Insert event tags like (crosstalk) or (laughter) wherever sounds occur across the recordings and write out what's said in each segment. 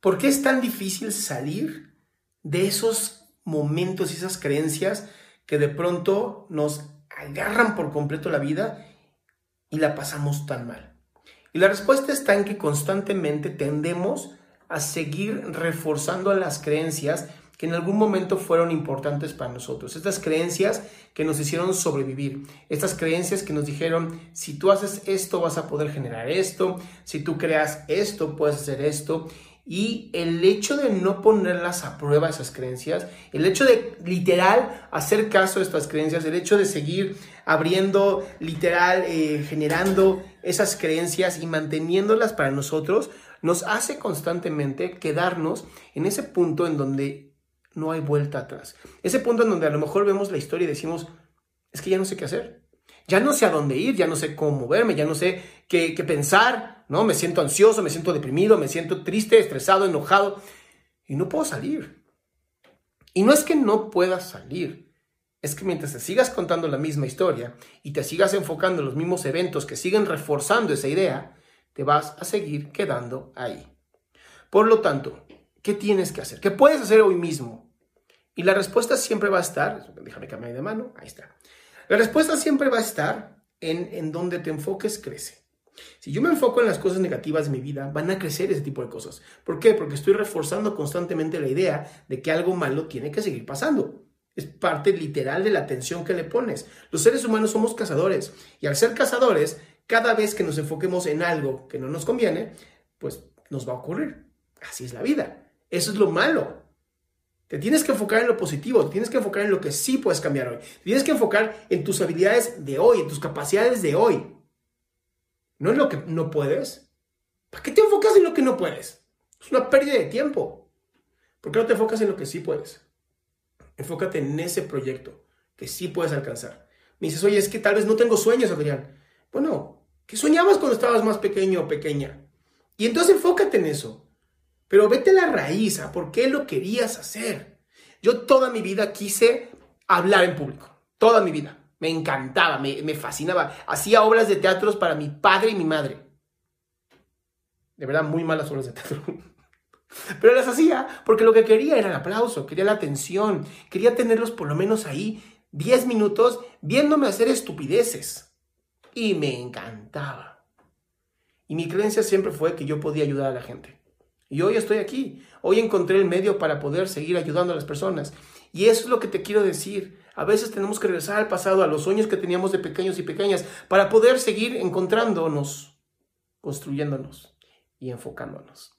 ¿Por qué es tan difícil salir de esos momentos y esas creencias que de pronto nos agarran por completo la vida y la pasamos tan mal? Y la respuesta está en que constantemente tendemos a seguir reforzando las creencias que en algún momento fueron importantes para nosotros. Estas creencias que nos hicieron sobrevivir. Estas creencias que nos dijeron, si tú haces esto vas a poder generar esto, si tú creas esto puedes hacer esto. Y el hecho de no ponerlas a prueba esas creencias, el hecho de literal hacer caso a estas creencias, el hecho de seguir abriendo, literal, eh, generando esas creencias y manteniéndolas para nosotros, nos hace constantemente quedarnos en ese punto en donde no hay vuelta atrás. Ese punto en donde a lo mejor vemos la historia y decimos, es que ya no sé qué hacer. Ya no sé a dónde ir, ya no sé cómo moverme, ya no sé qué, pensar, ¿no? Me siento ansioso, me siento deprimido, me siento triste, estresado, enojado y no puedo salir. Y no es que no puedas salir, es que mientras te sigas contando la misma historia y te sigas enfocando en los mismos eventos que siguen reforzando esa idea, te vas a seguir quedando ahí. Por lo tanto, ¿qué tienes que hacer? ¿Qué puedes hacer hoy mismo? Y la respuesta siempre va a estar, déjame cambiar de mano, ahí está. La respuesta siempre va a estar en, en donde te enfoques, crece. Si yo me enfoco en las cosas negativas de mi vida, van a crecer ese tipo de cosas. ¿Por qué? Porque estoy reforzando constantemente la idea de que algo malo tiene que seguir pasando. Es parte literal de la atención que le pones. Los seres humanos somos cazadores y al ser cazadores, cada vez que nos enfoquemos en algo que no nos conviene, pues nos va a ocurrir. Así es la vida. Eso es lo malo. Te tienes que enfocar en lo positivo, te tienes que enfocar en lo que sí puedes cambiar hoy. Te tienes que enfocar en tus habilidades de hoy, en tus capacidades de hoy. No en lo que no puedes. ¿Para qué te enfocas en lo que no puedes? Es una pérdida de tiempo. ¿Por qué no te enfocas en lo que sí puedes? Enfócate en ese proyecto que sí puedes alcanzar. Me dices, oye, es que tal vez no tengo sueños, Adrián. Bueno, ¿qué soñabas cuando estabas más pequeño o pequeña? Y entonces enfócate en eso. Pero vete a la raíz, a por qué lo querías hacer. Yo toda mi vida quise hablar en público. Toda mi vida. Me encantaba, me, me fascinaba. Hacía obras de teatro para mi padre y mi madre. De verdad, muy malas obras de teatro. (laughs) Pero las hacía porque lo que quería era el aplauso, quería la atención, quería tenerlos por lo menos ahí 10 minutos viéndome hacer estupideces. Y me encantaba. Y mi creencia siempre fue que yo podía ayudar a la gente. Y hoy estoy aquí. Hoy encontré el medio para poder seguir ayudando a las personas. Y eso es lo que te quiero decir. A veces tenemos que regresar al pasado, a los sueños que teníamos de pequeños y pequeñas, para poder seguir encontrándonos, construyéndonos y enfocándonos.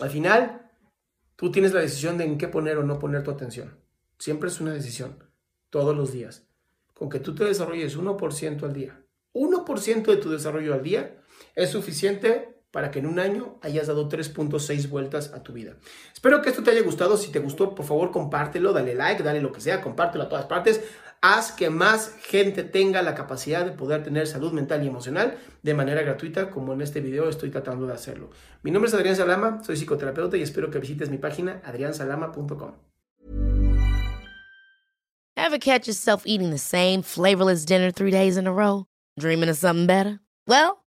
Al final, tú tienes la decisión de en qué poner o no poner tu atención. Siempre es una decisión, todos los días. Con que tú te desarrolles 1% al día. 1% de tu desarrollo al día es suficiente para que en un año hayas dado 3.6 vueltas a tu vida. Espero que esto te haya gustado. Si te gustó, por favor, compártelo, dale like, dale lo que sea, compártelo a todas partes. Haz que más gente tenga la capacidad de poder tener salud mental y emocional de manera gratuita, como en este video estoy tratando de hacerlo. Mi nombre es Adrián Salama, soy psicoterapeuta y espero que visites mi página adriansalama.com. Ever catch yourself eating the same flavorless dinner three days in a row? Dreaming of something better? Well,